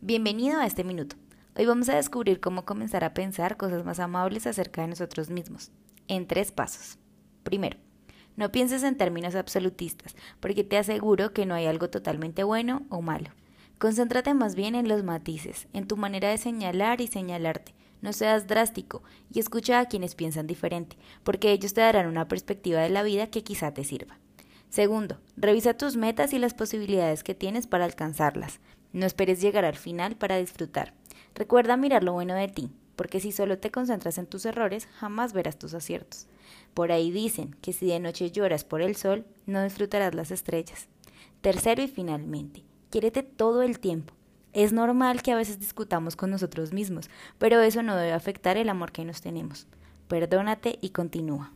Bienvenido a este minuto. Hoy vamos a descubrir cómo comenzar a pensar cosas más amables acerca de nosotros mismos, en tres pasos. Primero, no pienses en términos absolutistas, porque te aseguro que no hay algo totalmente bueno o malo. Concéntrate más bien en los matices, en tu manera de señalar y señalarte. No seas drástico y escucha a quienes piensan diferente, porque ellos te darán una perspectiva de la vida que quizá te sirva. Segundo, revisa tus metas y las posibilidades que tienes para alcanzarlas. No esperes llegar al final para disfrutar. Recuerda mirar lo bueno de ti, porque si solo te concentras en tus errores, jamás verás tus aciertos. Por ahí dicen que si de noche lloras por el sol, no disfrutarás las estrellas. Tercero y finalmente, quiérete todo el tiempo. Es normal que a veces discutamos con nosotros mismos, pero eso no debe afectar el amor que nos tenemos. Perdónate y continúa.